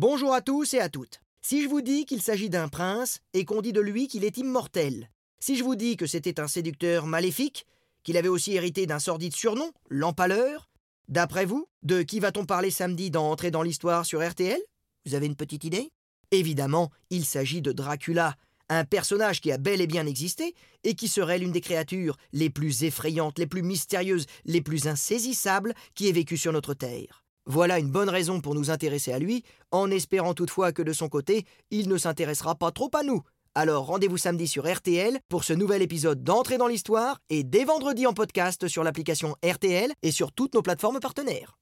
Bonjour à tous et à toutes. Si je vous dis qu'il s'agit d'un prince et qu'on dit de lui qu'il est immortel, si je vous dis que c'était un séducteur maléfique, qu'il avait aussi hérité d'un sordide surnom, l'empaleur, d'après vous, de qui va-t-on parler samedi dans Entrer dans l'histoire sur RTL Vous avez une petite idée? Évidemment, il s'agit de Dracula, un personnage qui a bel et bien existé et qui serait l'une des créatures les plus effrayantes, les plus mystérieuses, les plus insaisissables qui ait vécu sur notre Terre. Voilà une bonne raison pour nous intéresser à lui, en espérant toutefois que de son côté, il ne s'intéressera pas trop à nous. Alors rendez-vous samedi sur RTL pour ce nouvel épisode d'Entrée dans l'Histoire et dès vendredi en podcast sur l'application RTL et sur toutes nos plateformes partenaires.